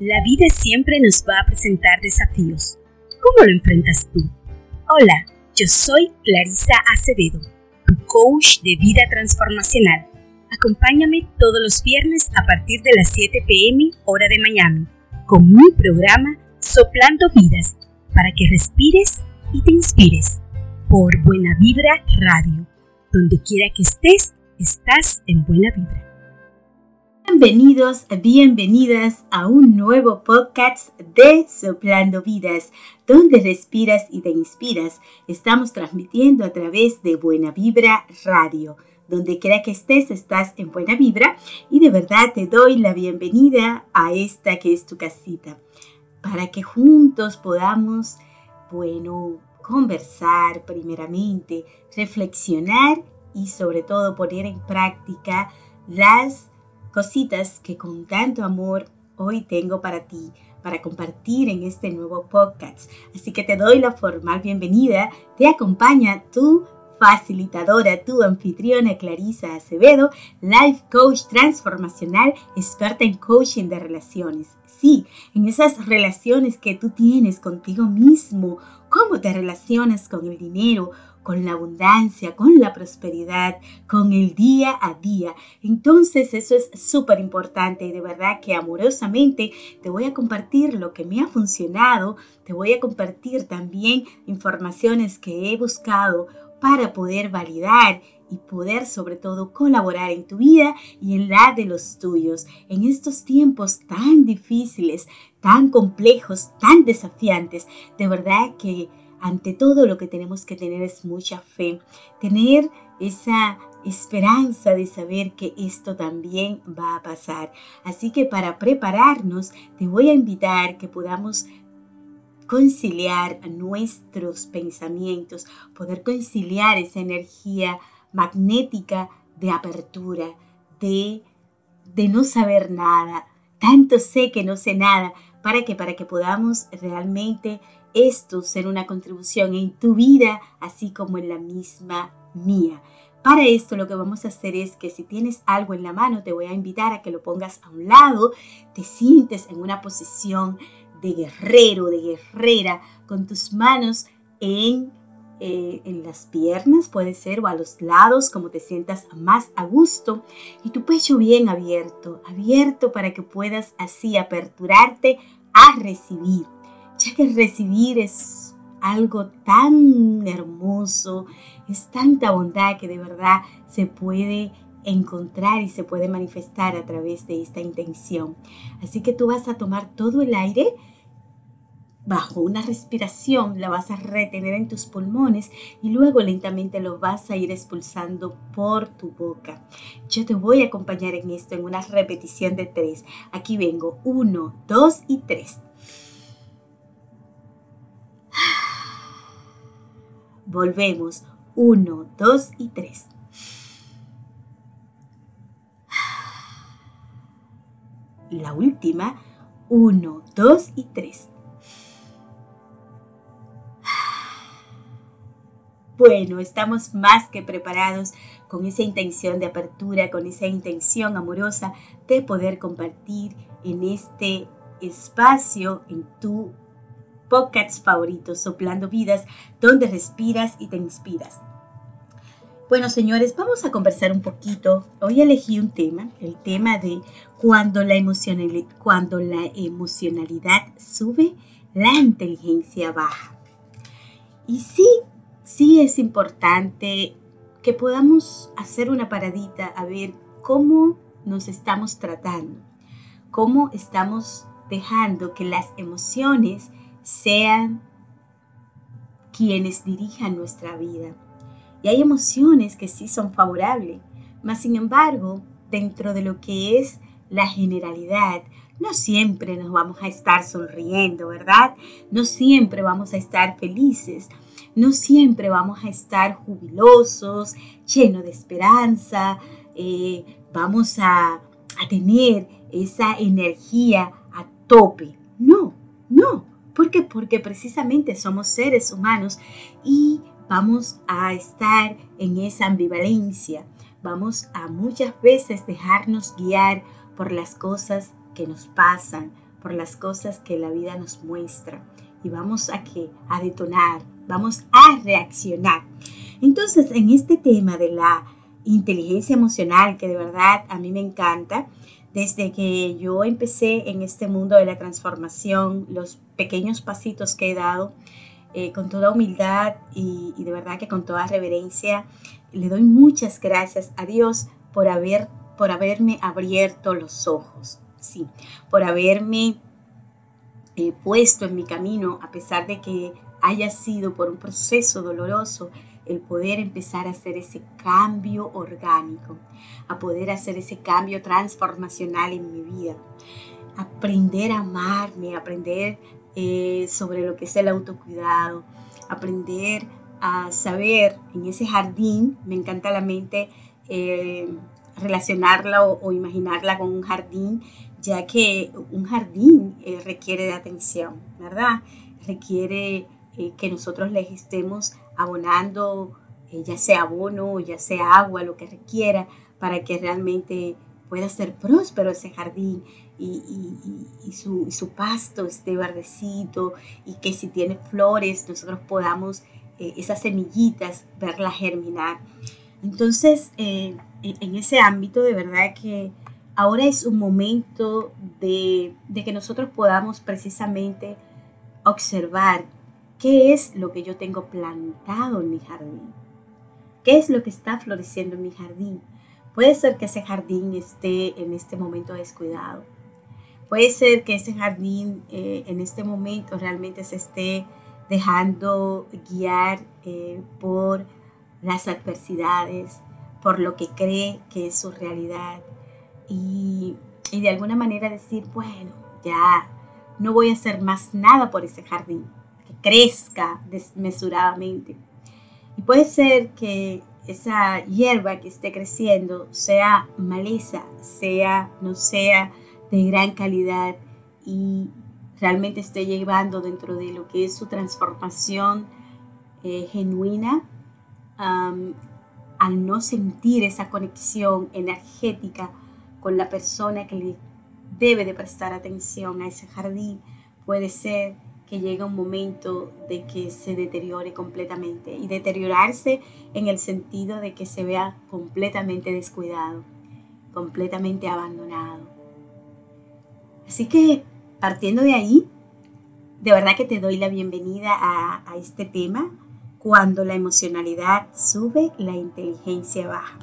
La vida siempre nos va a presentar desafíos. ¿Cómo lo enfrentas tú? Hola, yo soy Clarisa Acevedo, tu coach de vida transformacional. Acompáñame todos los viernes a partir de las 7 pm hora de Miami con mi programa Soplando Vidas para que respires y te inspires por Buena Vibra Radio. Donde quiera que estés, estás en buena vibra. Bienvenidos, bienvenidas a un nuevo podcast de Soplando Vidas, donde respiras y te inspiras. Estamos transmitiendo a través de Buena Vibra Radio. Donde quiera que estés, estás en buena vibra y de verdad te doy la bienvenida a esta que es tu casita, para que juntos podamos, bueno, conversar primeramente, reflexionar y sobre todo poner en práctica las cositas que con tanto amor hoy tengo para ti, para compartir en este nuevo podcast. Así que te doy la formal bienvenida. Te acompaña tu facilitadora, tu anfitriona Clarisa Acevedo, life coach transformacional, experta en coaching de relaciones. Sí, en esas relaciones que tú tienes contigo mismo, cómo te relacionas con el dinero, con la abundancia, con la prosperidad, con el día a día. Entonces eso es súper importante y de verdad que amorosamente te voy a compartir lo que me ha funcionado, te voy a compartir también informaciones que he buscado para poder validar y poder sobre todo colaborar en tu vida y en la de los tuyos. En estos tiempos tan difíciles, tan complejos, tan desafiantes, de verdad que ante todo lo que tenemos que tener es mucha fe, tener esa esperanza de saber que esto también va a pasar. Así que para prepararnos, te voy a invitar que podamos conciliar nuestros pensamientos, poder conciliar esa energía magnética de apertura, de, de no saber nada. Tanto sé que no sé nada, para que para que podamos realmente esto ser una contribución en tu vida, así como en la misma mía. Para esto lo que vamos a hacer es que si tienes algo en la mano, te voy a invitar a que lo pongas a un lado, te sientes en una posición de guerrero, de guerrera, con tus manos en, eh, en las piernas, puede ser, o a los lados, como te sientas más a gusto, y tu pecho bien abierto, abierto para que puedas así aperturarte a recibir ya que recibir es algo tan hermoso, es tanta bondad que de verdad se puede encontrar y se puede manifestar a través de esta intención. Así que tú vas a tomar todo el aire bajo una respiración, la vas a retener en tus pulmones y luego lentamente lo vas a ir expulsando por tu boca. Yo te voy a acompañar en esto en una repetición de tres. Aquí vengo, uno, dos y tres. Volvemos. Uno, dos y tres. La última. Uno, dos y tres. Bueno, estamos más que preparados con esa intención de apertura, con esa intención amorosa de poder compartir en este espacio, en tu podcasts favoritos, Soplando Vidas, donde respiras y te inspiras. Bueno, señores, vamos a conversar un poquito. Hoy elegí un tema, el tema de cuando la, cuando la emocionalidad sube, la inteligencia baja. Y sí, sí es importante que podamos hacer una paradita a ver cómo nos estamos tratando, cómo estamos dejando que las emociones sean quienes dirijan nuestra vida. Y hay emociones que sí son favorables, mas sin embargo, dentro de lo que es la generalidad, no siempre nos vamos a estar sonriendo, ¿verdad? No siempre vamos a estar felices, no siempre vamos a estar jubilosos, llenos de esperanza, eh, vamos a, a tener esa energía a tope. No, no, ¿Por qué? Porque precisamente somos seres humanos y vamos a estar en esa ambivalencia. Vamos a muchas veces dejarnos guiar por las cosas que nos pasan, por las cosas que la vida nos muestra y vamos a que a detonar, vamos a reaccionar. Entonces, en este tema de la inteligencia emocional, que de verdad a mí me encanta, desde que yo empecé en este mundo de la transformación, los pequeños pasitos que he dado, eh, con toda humildad y, de verdad que con toda reverencia, le doy muchas gracias a Dios por, haber, por haberme abierto los ojos, sí, por haberme eh, puesto en mi camino, a pesar de que haya sido por un proceso doloroso, el poder empezar a hacer ese cambio orgánico, a poder hacer ese cambio transformacional en mi vida, aprender a amarme, aprender eh, sobre lo que es el autocuidado, aprender a saber en ese jardín, me encanta la mente eh, relacionarla o, imaginarla con un jardín, ya que un jardín eh, requiere de atención, ¿verdad? Requiere que nosotros le estemos abonando, ya sea abono, ya sea agua, lo que requiera, para que realmente pueda ser próspero ese jardín y, su, pasto esté verdecito y que si tiene flores nosotros podamos eh, esas semillitas verlas germinar. Entonces, eh, en ese ámbito de verdad que ahora es un momento de que nosotros podamos precisamente observar qué es lo que yo tengo plantado en mi jardín, qué es lo que está floreciendo en mi jardín. Puede ser que ese jardín esté en este momento descuidado. Puede ser que ese jardín eh, en este momento realmente se esté dejando guiar eh, por las adversidades, por lo que cree que es su realidad. Y, y de alguna manera decir, bueno, ya no voy a hacer más nada por ese jardín, crezca desmesuradamente. Y puede ser que esa hierba que esté creciendo sea maleza, sea, no sea de gran calidad y realmente esté llevando dentro de lo que es su transformación eh, genuina, al no sentir esa conexión energética con la persona que le debe de prestar atención a ese jardín, puede ser que llegue un momento de que se deteriore completamente y deteriorarse en el sentido de que se vea completamente descuidado, completamente abandonado. Así que partiendo de ahí, de verdad que te doy la bienvenida a, este tema, cuando la emocionalidad sube, la inteligencia baja.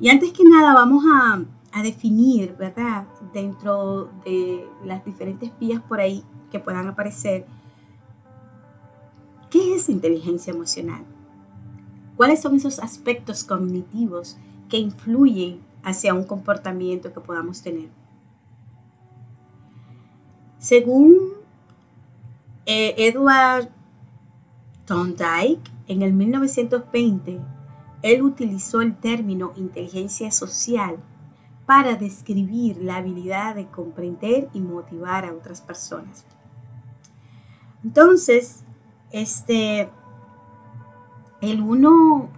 Y antes que nada vamos a definir, ¿verdad? Dentro de las diferentes vías por ahí que puedan aparecer, ¿qué es inteligencia emocional? ¿Cuáles son esos aspectos cognitivos que influyen hacia un comportamiento que podamos tener? Según eh, Edward Thorndike, en el 1920, él utilizó el término inteligencia social para describir la habilidad de comprender y motivar a otras personas. Entonces, este, el uno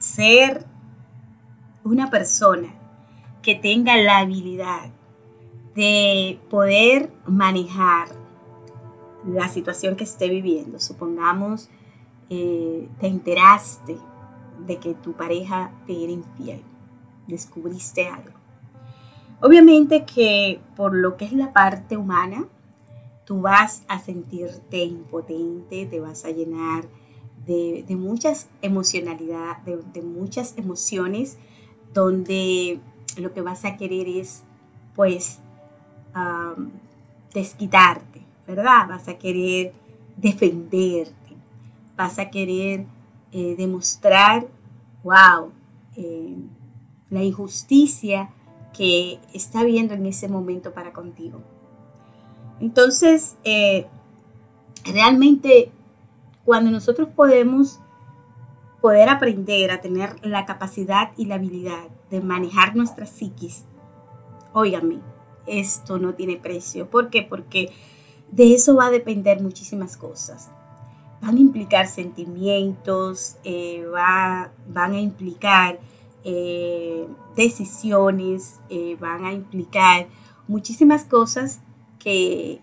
ser una persona que tenga la habilidad de poder manejar la situación que esté viviendo. Supongamos, eh, te enteraste de que tu pareja te era infiel, descubriste algo. Obviamente que por lo que es la parte humana, tú vas a sentirte impotente, te vas a llenar de, muchas emocionalidades, de muchas emociones, donde lo que vas a querer es, pues, desquitarte, ¿verdad? Vas a querer defenderte, vas a querer eh, demostrar, wow, eh, la injusticia que está viendo en ese momento para contigo. Entonces, eh, realmente cuando nosotros podemos poder aprender a tener la capacidad y la habilidad de manejar nuestra psiquis, óigame, esto no tiene precio. ¿Por qué? Porque de eso va a depender muchísimas cosas. Van a implicar sentimientos, eh, van a implicar eh, decisiones, van a implicar muchísimas cosas que,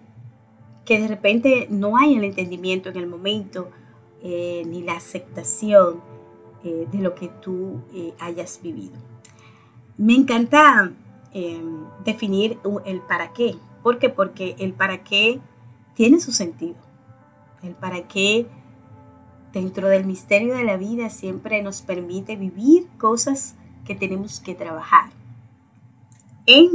de repente no hay el entendimiento en el momento, eh, ni la aceptación eh, de lo que tú eh, hayas vivido. Me encanta em, definir el para qué. ¿Por qué? Porque el para qué tiene su sentido. El para qué dentro del misterio de la vida siempre nos permite vivir cosas que tenemos que trabajar en,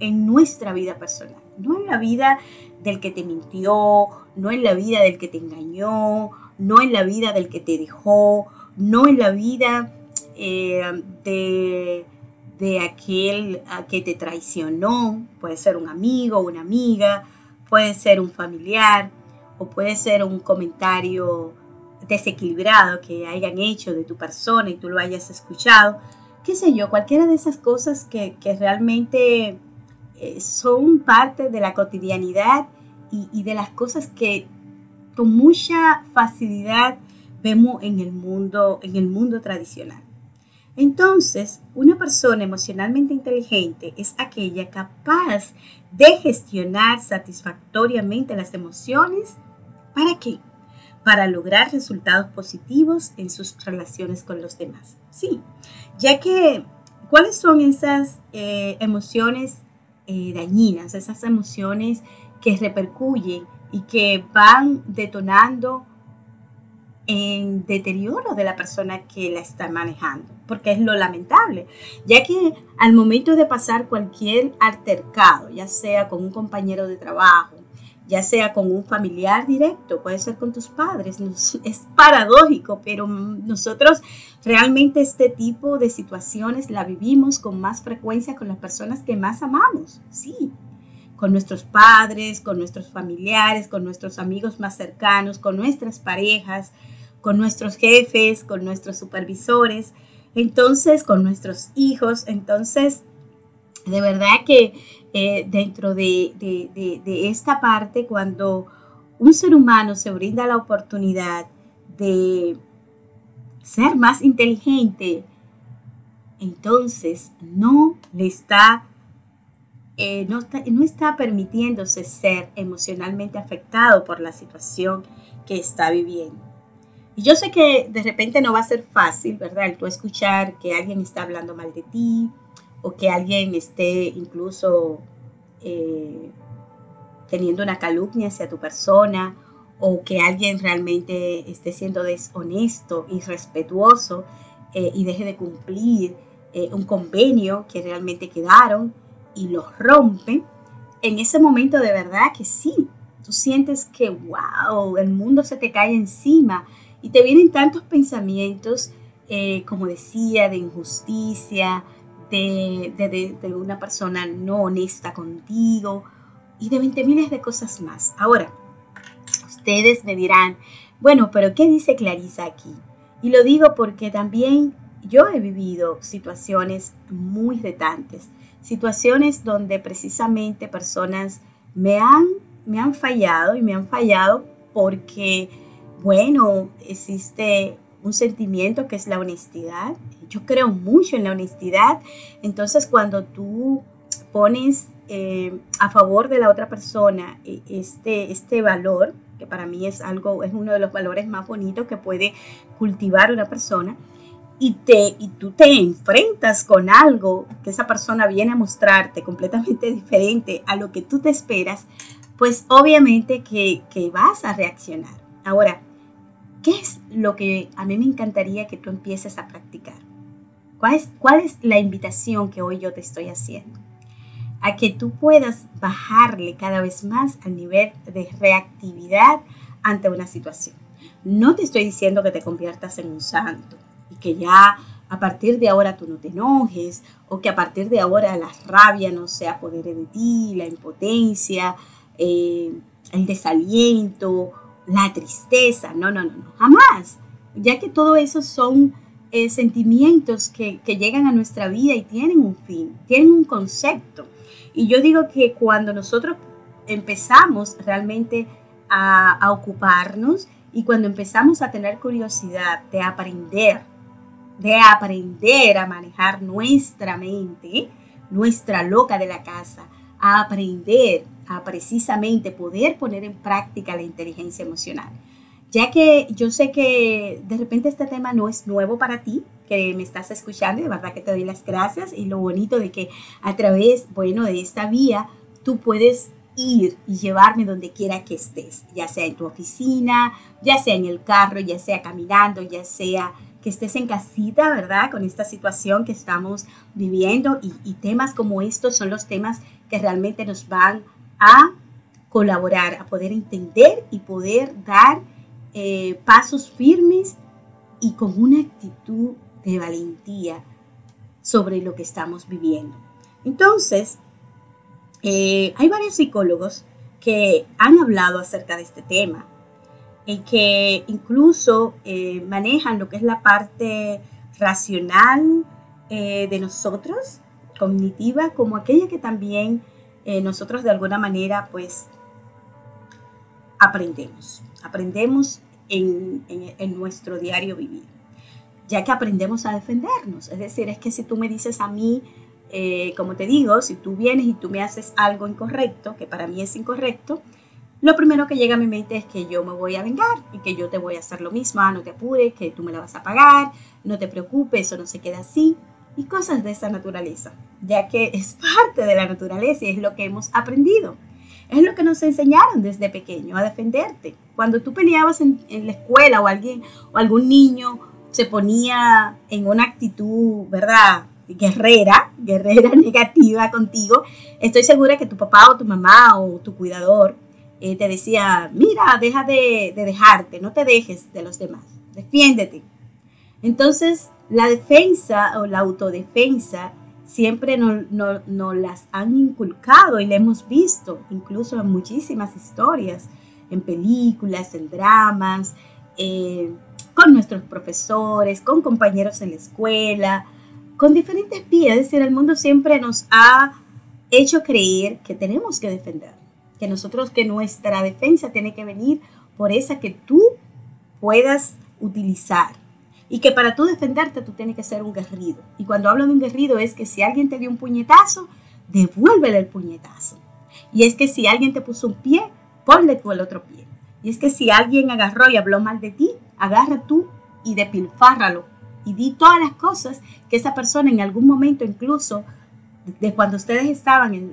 en nuestra vida personal, no en la vida del que te mintió, no en la vida del que te engañó, no en la vida del que te dejó, no en la vida eh, de, de, aquel que te traicionó, puede ser un amigo, una amiga, puede ser un familiar o puede ser un comentario desequilibrado que hayan hecho de tu persona y tú lo hayas escuchado, qué sé yo, cualquiera de esas cosas que, realmente eh, son parte de la cotidianidad y, de las cosas que con mucha facilidad vemos en el mundo, en el mundo tradicional. Entonces, una persona emocionalmente inteligente es aquella capaz de gestionar satisfactoriamente las emociones. ¿Para qué? Para lograr resultados positivos en sus relaciones con los demás. Sí, ya que, ¿cuáles son esas eh, emociones eh, dañinas, esas emociones que repercuyen y que van detonando en deterioro de la persona que la está manejando, porque es lo lamentable, ya que al momento de pasar cualquier altercado, ya sea con un compañero de trabajo, ya sea con un familiar directo, puede ser con tus padres, es paradójico, pero nosotros realmente este tipo de situaciones la vivimos con más frecuencia con las personas que más amamos, sí, con nuestros padres, con nuestros familiares, con nuestros amigos más cercanos, con nuestras parejas, con nuestros jefes, con nuestros supervisores, entonces con nuestros hijos. Entonces, de verdad que eh, dentro de, de esta parte, cuando un ser humano se brinda la oportunidad de ser más inteligente, entonces no le está eh, no, está, permitiéndose ser emocionalmente afectado por la situación que está viviendo. Y yo sé que de repente no va a ser fácil, ¿verdad? El tú escuchar que alguien está hablando mal de ti o que alguien esté incluso eh, teniendo una calumnia hacia tu persona o que alguien realmente esté siendo deshonesto, irrespetuoso eh, y deje de cumplir un convenio que realmente quedaron y los rompe, en ese momento de verdad que sí, tú sientes que, wow, el mundo se te cae encima y te vienen tantos pensamientos, eh, como decía, de injusticia, de, de, una persona no honesta contigo y de 20 miles de cosas más. Ahora, ustedes me dirán, bueno, pero ¿qué dice Clarisa aquí? Y lo digo porque también yo he vivido situaciones muy retantes situaciones donde precisamente personas me han, me han fallado y me han fallado porque, bueno, existe un sentimiento que es la honestidad. Yo creo mucho en la honestidad. Entonces, cuando tú pones eh, a favor de la otra persona eh, este, este valor, que para mí es algo, es uno de los valores más bonitos que puede cultivar una persona, y, te, y tú te enfrentas con algo que esa persona viene a mostrarte completamente diferente a lo que tú te esperas, pues obviamente que, vas a reaccionar. Ahora, ¿qué es lo que a mí me encantaría que tú empieces a practicar? ¿Cuál es, ¿Cuál es la invitación que hoy yo te estoy haciendo? A que tú puedas bajarle cada vez más al nivel de reactividad ante una situación. No te estoy diciendo que te conviertas en un santo y que ya a partir de ahora tú no te enojes o que a partir de ahora la rabia no sea poder de ti, la impotencia, eh, el desaliento, la tristeza. No, no, no, no, jamás. Ya que todo eso son eh, sentimientos que, que llegan a nuestra vida y tienen un fin, tienen un concepto. Y yo digo que cuando nosotros empezamos realmente a, a ocuparnos y cuando empezamos a tener curiosidad de aprender de aprender a manejar nuestra mente, nuestra loca de la casa, a aprender a precisamente poder poner en práctica la inteligencia emocional. Ya que yo sé que de repente este tema no es nuevo para ti, que me estás escuchando, y de verdad que te doy las gracias y lo bonito de que a través, bueno, de esta vía tú puedes ir y llevarme donde quiera que estés, ya sea en tu oficina, ya sea en el carro, ya sea caminando, ya sea que estés en casita, ¿verdad? Con esta situación que estamos viviendo y, y temas como estos son los temas que realmente nos van a colaborar, a poder entender y poder dar eh, pasos firmes y con una actitud de valentía sobre lo que estamos viviendo. Entonces, eh, hay varios psicólogos que han hablado acerca de este tema y que incluso eh, manejan lo que es la parte racional de nosotros, cognitiva, como aquella que también eh, nosotros de alguna manera pues aprendemos, aprendemos en, nuestro diario vivir, ya que aprendemos a defendernos. Es decir, es que si tú me dices a mí, eh, como te digo, si tú vienes y tú me haces algo incorrecto, que para mí es incorrecto, lo primero que llega a mi mente es que yo me voy a vengar y que yo te voy a hacer lo mismo, ah, no te apures, que tú me la vas a pagar, no te preocupes, eso no se queda así y cosas de esa naturaleza, ya que es parte de la naturaleza y es lo que hemos aprendido. Es lo que nos enseñaron desde pequeño, a defenderte. Cuando tú peleabas en, la escuela o alguien o algún niño se ponía en una actitud, ¿verdad? Guerrera, guerrera negativa contigo, estoy segura que tu papá o tu mamá o tu cuidador eh, te decía, mira, deja de, de dejarte, no te dejes de los demás, defiéndete. Entonces, la defensa o la autodefensa siempre nos no, las han inculcado y la hemos visto, incluso en muchísimas historias, en películas, en dramas, eh, con nuestros profesores, con compañeros en la escuela, con diferentes vías. Es decir, el mundo siempre nos ha hecho creer que tenemos que defender, que nosotros, que nuestra defensa tiene que venir por esa que tú puedas utilizar y que para tú defenderte tú tienes que ser un guerrido. Y cuando hablo de un guerrido es que si alguien te dio un puñetazo, devuélvele el puñetazo. Y es que si alguien te puso un pie, ponle tú el otro pie. Y es que si alguien agarró y habló mal de ti, agarra tú y despilfárralo. Y di todas las cosas que esa persona en algún momento, incluso de cuando ustedes estaban en,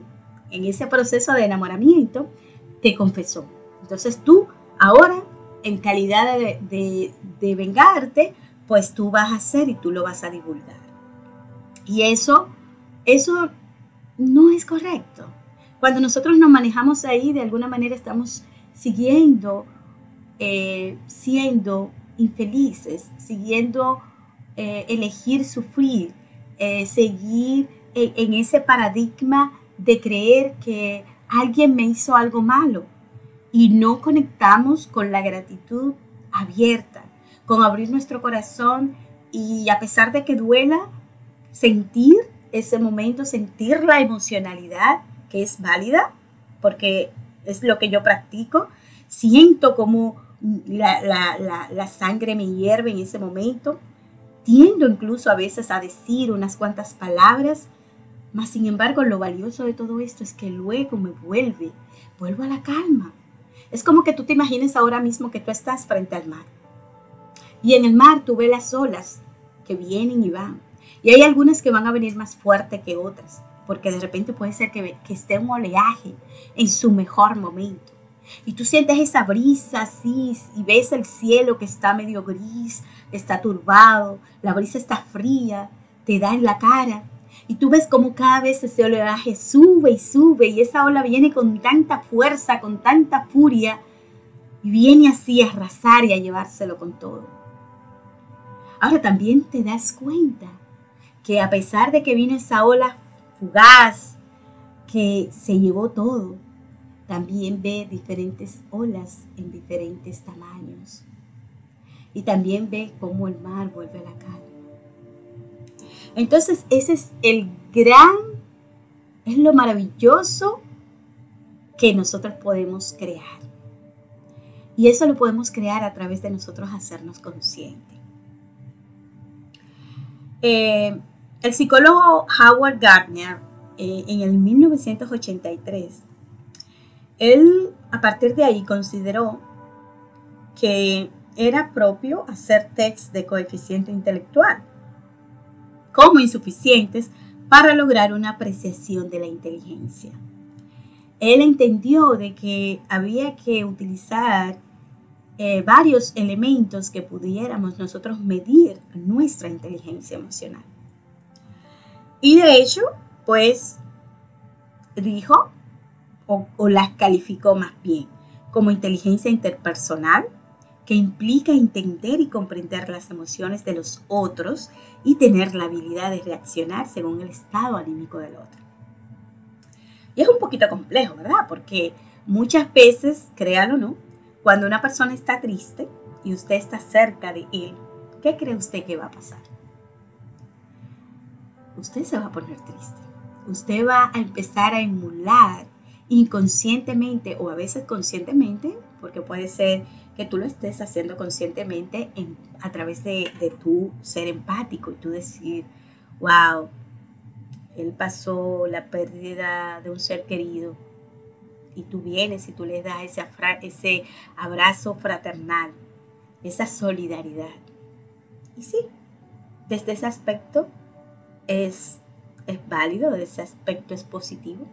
ese proceso de enamoramiento, te confesó. Entonces tú ahora, en calidad de, de vengarte, pues tú vas a hacer y tú lo vas a divulgar. Y eso, eso no es correcto. Cuando nosotros nos manejamos ahí, de alguna manera estamos siguiendo, eh, siendo infelices, siguiendo eh, elegir sufrir, eh, seguir en ese paradigma de creer que alguien me hizo algo malo y no conectamos con la gratitud abierta, con abrir nuestro corazón y a pesar de que duela, sentir ese momento, sentir la emocionalidad que es válida, porque es lo que yo practico. Siento como la, sangre me hierve en ese momento. Tiendo incluso a veces a decir unas cuantas palabras, mas sin embargo lo valioso de todo esto es que luego me vuelve, vuelvo a la calma. Es como que tú te imagines ahora mismo que tú estás frente al mar y en el mar tú ves las olas que vienen y van. Y hay algunas que van a venir más fuerte que otras, porque de repente puede ser que, que esté un oleaje en su mejor momento. Y tú sientes esa brisa así y ves el cielo que está medio gris, está turbado, la brisa está fría, te da en la cara. Y tú ves como cada vez ese oleaje sube y sube y esa ola viene con tanta fuerza, con tanta furia y viene así a arrasar y a llevárselo con todo. Ahora también te das cuenta que a pesar de que vino esa ola fugaz que se llevó todo, también ve diferentes olas en diferentes tamaños. Y también ve cómo el mar vuelve a la calma. Entonces ese es el gran, es lo maravilloso que nosotros podemos crear. Y eso lo podemos crear a través de nosotros hacernos conscientes. Eh, el psicólogo Howard Gardner eh, en el 1983, él a partir de ahí consideró que era propio hacer tests de coeficiente intelectual como insuficientes para lograr una apreciación de la inteligencia. Él entendió de que había que utilizar eh, varios elementos que pudiéramos nosotros medir nuestra inteligencia emocional. Y de hecho, pues dijo, o, o las calificó más bien, como inteligencia interpersonal, que implica entender y comprender las emociones de los otros y tener la habilidad de reaccionar según el estado anímico del otro. Y es un poquito complejo, ¿verdad? Porque muchas veces, créalo no, cuando una persona está triste y usted está cerca de él, ¿qué cree usted que va a pasar? Usted se va a poner triste. Usted va a empezar a emular inconscientemente o a veces conscientemente, porque puede ser que tú lo estés haciendo conscientemente a través de, de tu ser empático y tú decir, wow, él pasó la pérdida de un ser querido y tú vienes y tú le das ese, ese abrazo fraternal, esa solidaridad. Y sí, desde ese aspecto es, es válido, desde ese aspecto es positivo.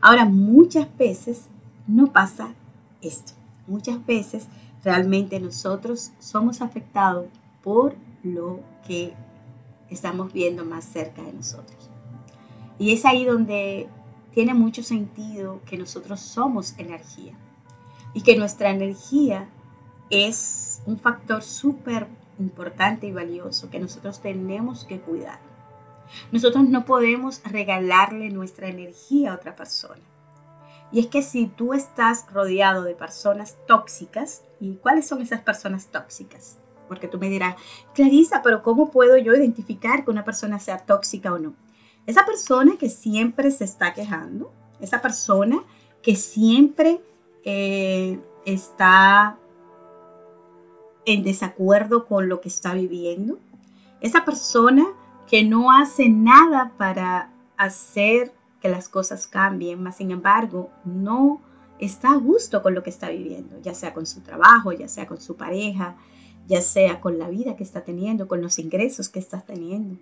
Ahora, muchas veces no pasa esto. Muchas veces realmente nosotros somos afectados por lo que estamos viendo más cerca de nosotros. Y es ahí donde tiene mucho sentido que nosotros somos energía y que nuestra energía es un factor súper importante y valioso que nosotros tenemos que cuidar. Nosotros no podemos regalarle nuestra energía a otra persona. Y es que si tú estás rodeado de personas tóxicas, ¿y cuáles son esas personas tóxicas? Porque tú me dirás, Clarisa, pero ¿cómo puedo yo identificar que una persona sea tóxica o no? Esa persona que siempre se está quejando, esa persona que siempre eh, está en desacuerdo con lo que está viviendo, esa persona que no hace nada para hacer que las cosas cambien, más sin embargo, no está a gusto con lo que está viviendo, ya sea con su trabajo, ya sea con su pareja, ya sea con la vida que está teniendo, con los ingresos que está teniendo,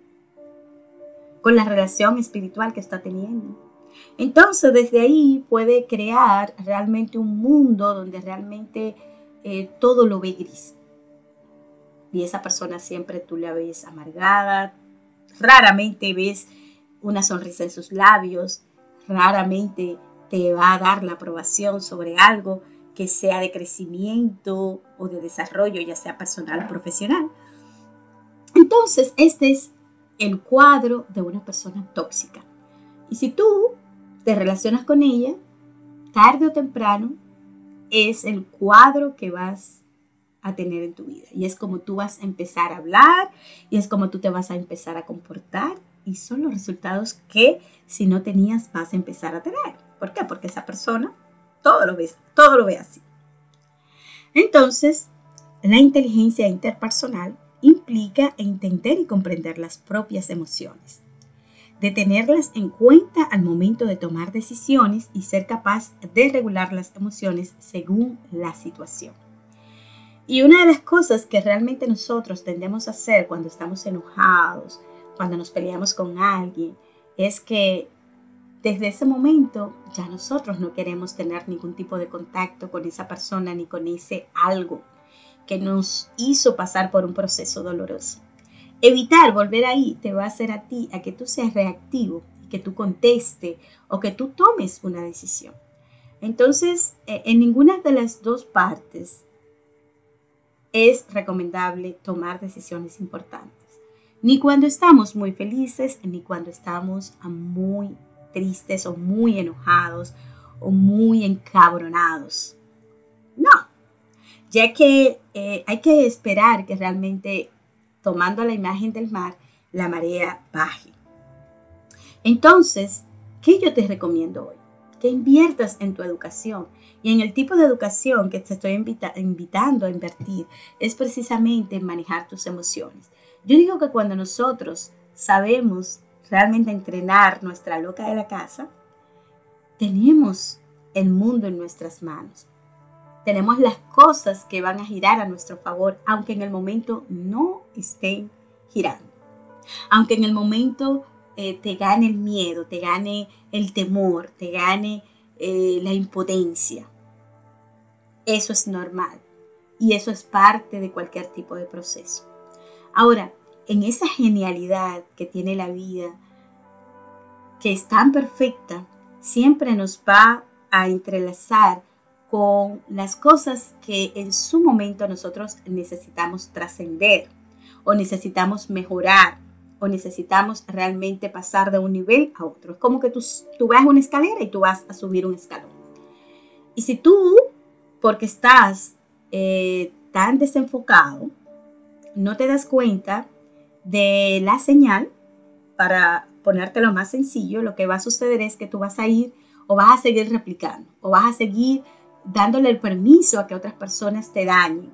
con la relación espiritual que está teniendo. Entonces, desde ahí puede crear realmente un mundo donde realmente eh, todo lo ve gris. Y esa persona siempre tú la ves amargada, raramente ves una sonrisa en sus labios, raramente te va a dar la aprobación sobre algo que sea de crecimiento o de desarrollo, ya sea personal o profesional. Entonces, este es el cuadro de una persona tóxica. Y si tú te relacionas con ella, tarde o temprano, es el cuadro que vas a tener en tu vida. Y es como tú vas a empezar a hablar y es como tú te vas a empezar a comportar y son los resultados que si no tenías vas a empezar a tener. ¿Por qué? Porque esa persona todo lo ve, todo lo ve así. Entonces, la inteligencia interpersonal implica entender y comprender las propias emociones, de tenerlas en cuenta al momento de tomar decisiones y ser capaz de regular las emociones según la situación. Y una de las cosas que realmente nosotros tendemos a hacer cuando estamos enojados, cuando nos peleamos con alguien, es que desde ese momento ya nosotros no queremos tener ningún tipo de contacto con esa persona ni con ese algo que nos hizo pasar por un proceso doloroso. Evitar volver ahí te va a hacer a ti a que tú seas reactivo, que tú conteste o que tú tomes una decisión. Entonces, eh, en ninguna de las dos partes es recomendable tomar decisiones importantes ni cuando estamos muy felices, ni cuando estamos muy tristes o muy enojados o muy encabronados. No, ya que eh, hay que esperar que realmente, tomando la imagen del mar, la marea baje. Entonces, ¿qué yo te recomiendo hoy? Que inviertas en tu educación. Y en el tipo de educación que te estoy invitando a invertir es precisamente en manejar tus emociones. Yo digo que cuando nosotros sabemos realmente entrenar nuestra loca de la casa, tenemos el mundo en nuestras manos. Tenemos las cosas que van a girar a nuestro favor, aunque en el momento no estén girando. Aunque en el momento eh, te gane el miedo, te gane el temor, te gane eh, la impotencia. Eso es normal y eso es parte de cualquier tipo de proceso. Ahora, en esa genialidad que tiene la vida, que es tan perfecta, siempre nos va a entrelazar con las cosas que en su momento nosotros necesitamos trascender o necesitamos mejorar o necesitamos realmente pasar de un nivel a otro. Es como que tú, tú vas una escalera y tú vas a subir un escalón. Y si tú, porque estás eh, tan desenfocado, no te das cuenta de la señal, para ponértelo más sencillo, lo que va a suceder es que tú vas a ir o vas a seguir replicando o vas a seguir dándole el permiso a que otras personas te dañen.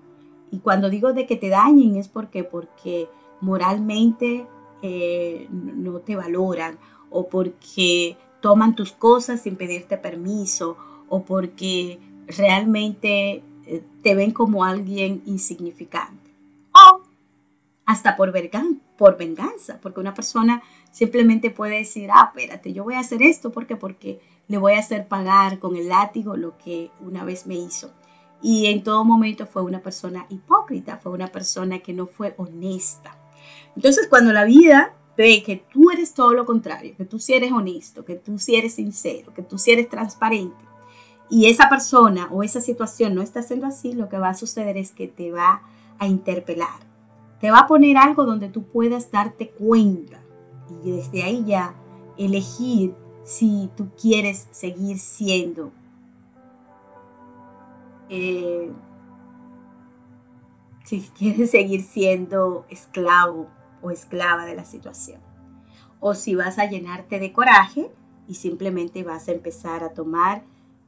Y cuando digo de que te dañen es porque, porque moralmente eh, no te valoran o porque toman tus cosas sin pedirte permiso o porque realmente eh, te ven como alguien insignificante. Hasta por, por venganza, porque una persona simplemente puede decir, ah, espérate, yo voy a hacer esto porque porque le voy a hacer pagar con el látigo lo que una vez me hizo. Y en todo momento fue una persona hipócrita, fue una persona que no fue honesta. Entonces cuando la vida ve que tú eres todo lo contrario, que tú sí eres honesto, que tú sí eres sincero, que tú sí eres transparente, y esa persona o esa situación no está haciendo así, lo que va a suceder es que te va a interpelar. Te va a poner algo donde tú puedas darte cuenta y desde ahí ya elegir si tú quieres seguir siendo eh, si quieres seguir siendo esclavo o esclava de la situación. O si vas a llenarte de coraje y simplemente vas a empezar a tomar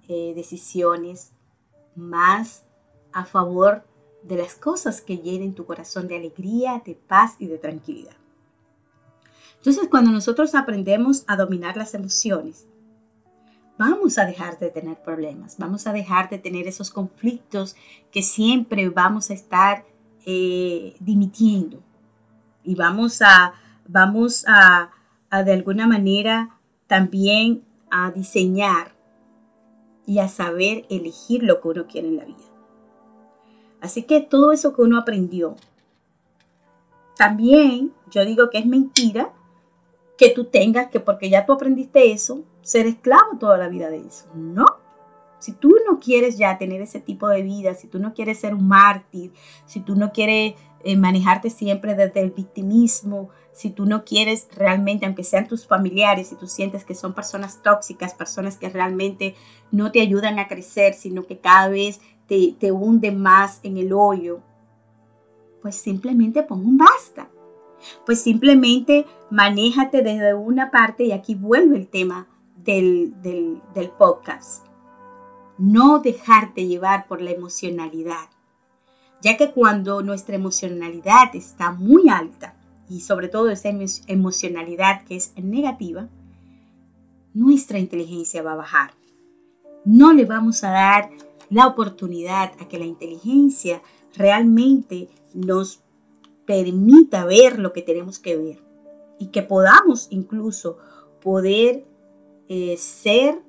eh, decisiones más a favor de las cosas que llenen tu corazón de alegría, de paz y de tranquilidad. Entonces, cuando nosotros aprendemos a dominar las emociones, vamos a dejar de tener problemas, vamos a dejar de tener esos conflictos que siempre vamos a estar eh, dimitiendo y vamos a, vamos a, a de alguna manera también a diseñar y a saber elegir lo que uno quiere en la vida. Así que todo eso que uno aprendió, también yo digo que es mentira que tú tengas que porque ya tú aprendiste eso, ser esclavo toda la vida de eso. No. Si tú no quieres ya tener ese tipo de vida, si tú no quieres ser un mártir, si tú no quieres eh, manejarte siempre desde el victimismo, si tú no quieres realmente, aunque sean tus familiares, si tú sientes que son personas tóxicas, personas que realmente no te ayudan a crecer, sino que cada vez te, hunden más en el hoyo, pues simplemente pon un basta pues simplemente manéjate desde una parte y aquí vuelve el tema del, del podcast. No dejarte llevar por la emocionalidad, ya que cuando nuestra emocionalidad está muy alta y sobre todo esa emocionalidad que es negativa, nuestra inteligencia va a bajar. No le vamos a dar la oportunidad a que la inteligencia realmente nos permita ver lo que tenemos que ver y que podamos incluso poder eh, ser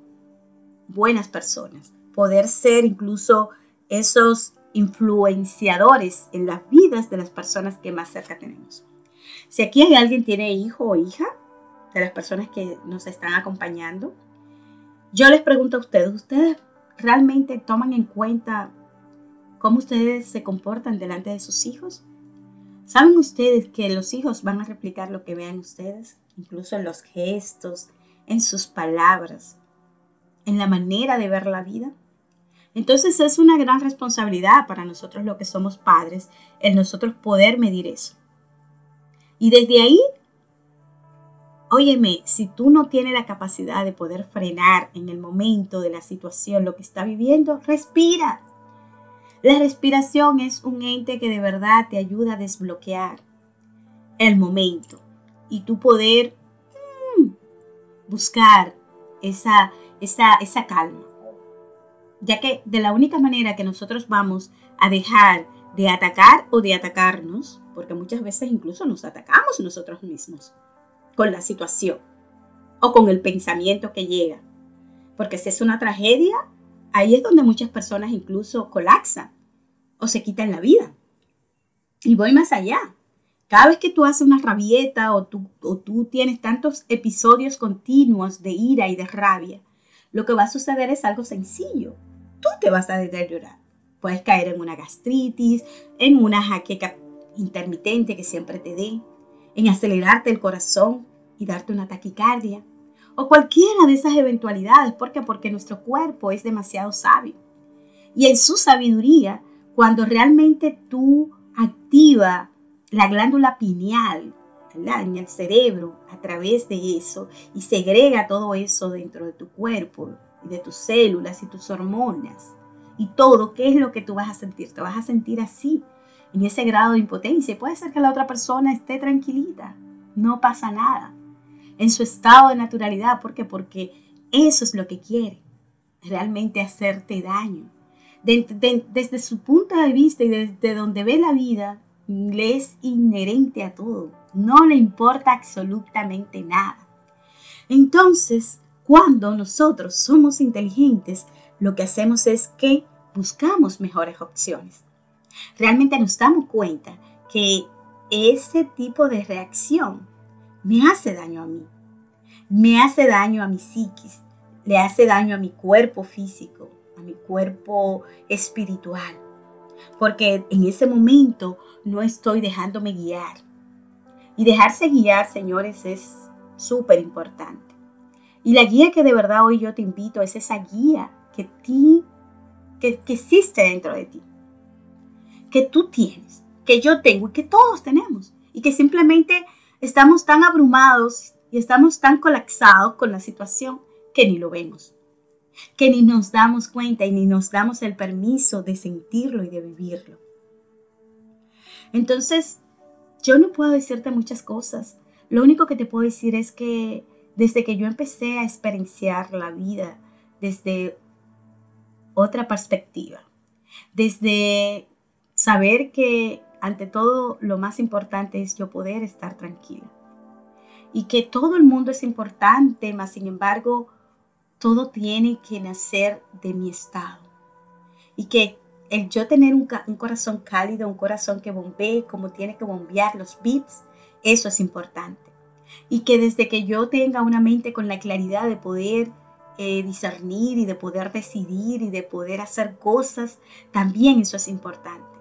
buenas personas, poder ser incluso esos influenciadores en las vidas de las personas que más cerca tenemos. Si aquí hay alguien tiene hijo o hija, de las personas que nos están acompañando, yo les pregunto a ustedes, ¿ustedes realmente toman en cuenta cómo ustedes se comportan delante de sus hijos? ¿Saben ustedes que los hijos van a replicar lo que vean ustedes? Incluso en los gestos, en sus palabras, en la manera de ver la vida. Entonces es una gran responsabilidad para nosotros lo que somos padres, el nosotros poder medir eso. Y desde ahí, óyeme, si tú no tienes la capacidad de poder frenar en el momento de la situación lo que está viviendo, respira la respiración es un ente que de verdad te ayuda a desbloquear el momento y tú poder buscar esa, esa, esa calma. Ya que de la única manera que nosotros vamos a dejar de atacar o de atacarnos, porque muchas veces incluso nos atacamos nosotros mismos con la situación o con el pensamiento que llega. Porque si es una tragedia, ahí es donde muchas personas incluso colapsan o se quitan la vida. Y voy más allá. Cada vez que tú haces una rabieta o tú, o tú tienes tantos episodios continuos de ira y de rabia, lo que va a suceder es algo sencillo. Tú te vas a deteriorar. Puedes caer en una gastritis, en una jaqueca intermitente que siempre te dé, en acelerarte el corazón y darte una taquicardia, o cualquiera de esas eventualidades. ¿Por qué? Porque nuestro cuerpo es demasiado sabio. Y en su sabiduría, cuando realmente tú activa la glándula pineal en el cerebro a través de eso y segrega todo eso dentro de tu cuerpo y de tus células y tus hormonas y todo, ¿qué es lo que tú vas a sentir? Te vas a sentir así, en ese grado de impotencia. Puede ser que la otra persona esté tranquilita, no pasa nada en su estado de naturalidad. ¿Por? Porque eso es lo que quiere, realmente hacerte daño. desde su punto de vista y desde donde ve la vida, le es inherente a todo. No le importa absolutamente nada. Entonces, cuando nosotros somos inteligentes, lo que hacemos es que buscamos mejores opciones. Realmente nos damos cuenta que ese tipo de reacción me hace daño a mí, me hace daño a mi psiquis, le hace daño a mi cuerpo físico, a mi cuerpo espiritual, porque en ese momento no estoy dejándome guiar. Y dejarse guiar, señores, es súper importante. Y la guía que de verdad hoy yo te invito es esa guía que, ti, que, que existe dentro de ti, que tú tienes, que yo tengo y que todos tenemos. Y que simplemente Estamos tan abrumados y estamos tan colapsados con la situación que ni lo vemos, que ni nos damos cuenta y ni nos damos el permiso de sentirlo y de vivirlo. Entonces, yo no puedo decirte muchas cosas. Lo único que te puedo decir es que desde que yo empecé a experienciar la vida desde otra perspectiva, desde saber que ante todo, lo más importante es yo poder estar tranquila. Y que todo el mundo es importante, mas sin embargo, todo tiene que nacer de mi estado. Y que el yo tener un, corazón cálido, un corazón que bombee como tiene que bombear los beats, eso es importante. Y que desde que yo tenga una mente con la claridad de poder eh, discernir y de poder decidir y de poder hacer cosas, también eso es importante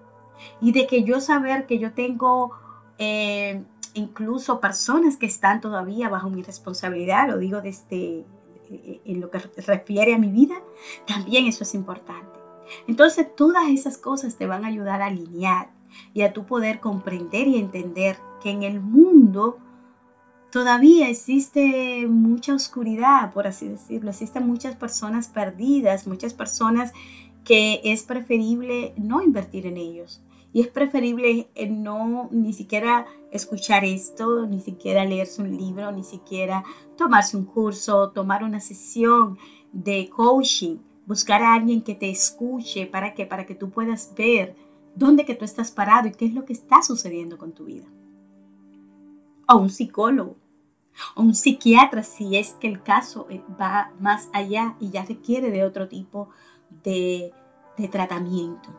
y de que yo saber que yo tengo eh, incluso personas que están todavía bajo mi responsabilidad, lo digo desde eh, en lo que refiere a mi vida, también eso es importante. Entonces todas esas cosas te van a ayudar a alinear y a tu poder comprender y entender que en el mundo todavía existe mucha oscuridad, por así decirlo, existen muchas personas perdidas, muchas personas que es preferible no invertir en ellos. Y es preferible eh, no ni siquiera escuchar esto, ni siquiera leerse un libro, ni siquiera tomarse un curso, tomar una sesión de coaching, buscar a alguien que te escuche para que para que tú puedas ver dónde que tú estás parado y qué es lo que está sucediendo con tu vida. O un psicólogo, o un psiquiatra si es que el caso eh, va más allá y ya requiere de otro tipo de, de tratamiento.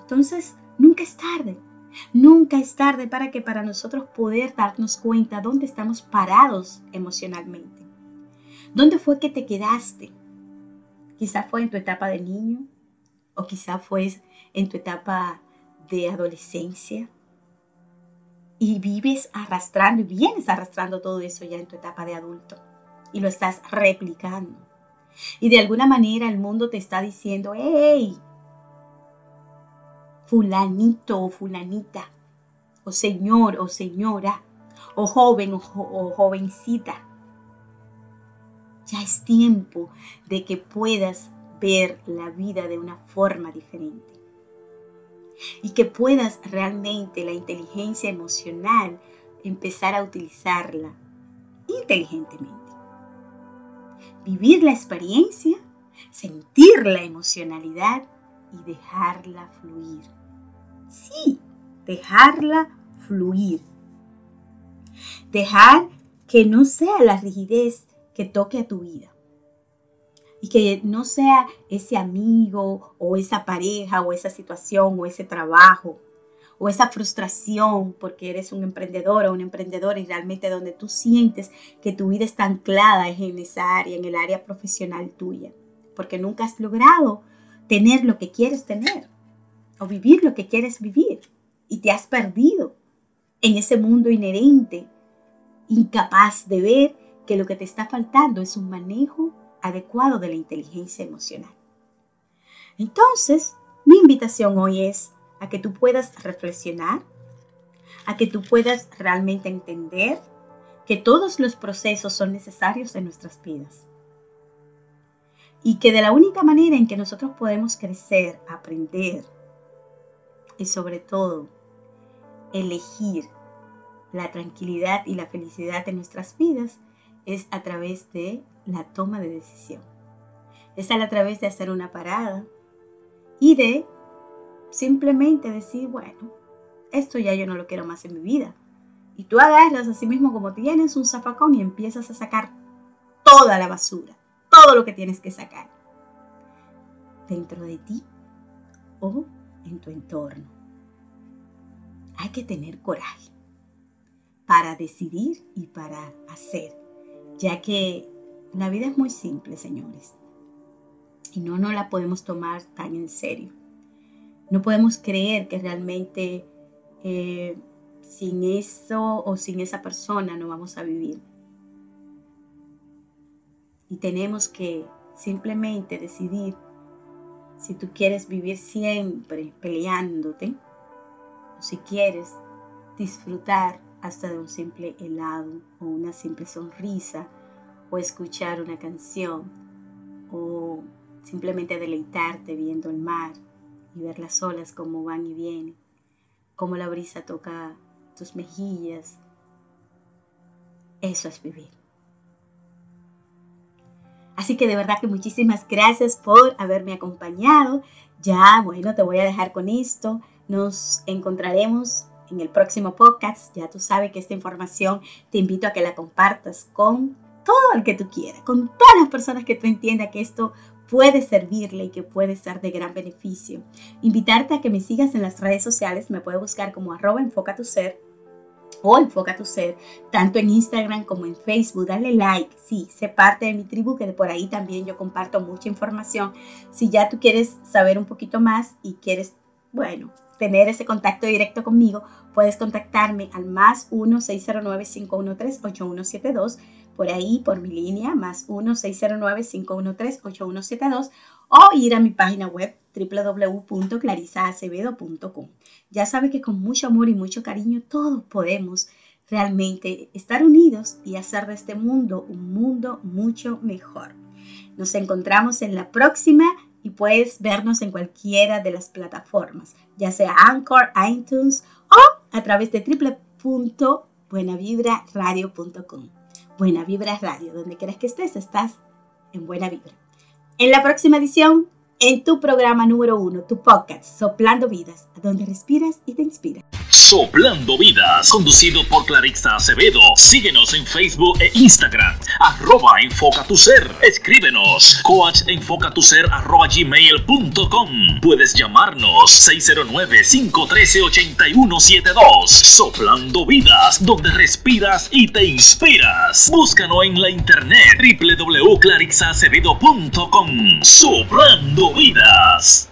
Entonces, Nunca es tarde. Nunca es tarde para que para nosotros poder darnos cuenta dónde estamos parados emocionalmente. ¿Dónde fue que te quedaste? Quizá fue en tu etapa de niño o quizá fue en tu etapa de adolescencia. Y vives arrastrando y vienes arrastrando todo eso ya en tu etapa de adulto. Y lo estás replicando. Y de alguna manera el mundo te está diciendo, hey, fulanito o fulanita, o señor o señora, o joven o, jovencita. Ya es tiempo de que puedas ver la vida de una forma diferente y que puedas realmente la inteligencia emocional empezar a utilizarla inteligentemente. vivir la experiencia, sentir la emocionalidad y dejarla fluir. Sí, dejarla fluir. Dejar que no sea la rigidez que toque a tu vida. Y que no sea ese amigo o esa pareja o esa situación o ese trabajo o esa frustración porque eres un emprendedor o un emprendedor y realmente donde tú sientes que tu vida está anclada es en esa área, en el área profesional tuya, porque nunca has logrado tener lo que quieres tener o vivir lo que quieres vivir y te has perdido en ese mundo inherente, incapaz de ver que lo que te está faltando es un manejo adecuado de la inteligencia emocional. Entonces, mi invitación hoy es a que tú puedas reflexionar, a que tú puedas realmente entender que todos los procesos son necesarios en nuestras vidas. Y que de la única manera en que nosotros podemos crecer, aprender y sobre todo elegir la tranquilidad y la felicidad en nuestras vidas es a través de la toma de decisión. Es a través de hacer una parada y de simplemente decir, bueno, esto ya yo no lo quiero más en mi vida. Y tú agarras así mismo como tienes un zafacón y empiezas a sacar toda la basura, todo lo que tienes que sacar dentro de ti o en tu entorno. Hay que tener coraje para decidir y para hacer, ya que la vida es muy simple, señores, y no nos la podemos tomar tan en serio. No podemos creer que realmente eh, sin eso o sin esa persona no vamos a vivir. Y tenemos que simplemente decidir si tú quieres vivir siempre peleándote o si quieres disfrutar hasta de un simple helado o una simple sonrisa o escuchar una canción o simplemente deleitarte viendo el mar y ver las olas como van y vienen, como la brisa toca tus mejillas. Eso es vivir. Así que de verdad que muchísimas gracias por haberme acompañado. Ya, bueno, te voy a dejar con esto. Nos encontraremos en el próximo podcast. Ya tú sabes que esta información te invito a que la compartas con todo el que tú quieras, con todas las personas que tú entiendas que esto puede servirle y que puede ser de gran beneficio. Invitarte a que me sigas en las redes sociales, me puedes buscar como arroba enfoca tu ser o enfoca tu ser, tanto en Instagram como en Facebook. Dale like, sí, sé parte de mi tribu, que por ahí también yo comparto mucha información. Si ya tú quieres saber un poquito más y quieres, bueno, tener ese contacto directo conmigo, puedes contactarme al más 1-609-513-8172 por ahí, por mi línea, más 1-609-513-8172 o ir a mi página web www.clarisaacevedo.com. Ya sabes que con mucho amor y mucho cariño todos podemos realmente estar unidos y hacer de este mundo un mundo mucho mejor. Nos encontramos en la próxima y puedes vernos en cualquiera de las plataformas, ya sea Anchor, iTunes o a través de www.buenavibraradio.com. Buena Vibra Radio. Donde quieras que estés, estás en Buena Vibra. En la próxima edición, en tu programa número uno, tu podcast, Soplando Vidas, donde respiras y te inspiras. Soplando Vidas, conducido por Clarissa Acevedo. Síguenos en Facebook e Instagram, arroba enfoca tu ser. Escríbenos, coach enfoca tu ser arroba gmail.com. Puedes llamarnos 609-513-8172. Soplando Vidas, donde respiras y te inspiras. Búscanos en la internet www.clarixacevedo.com. Soplando Vidas.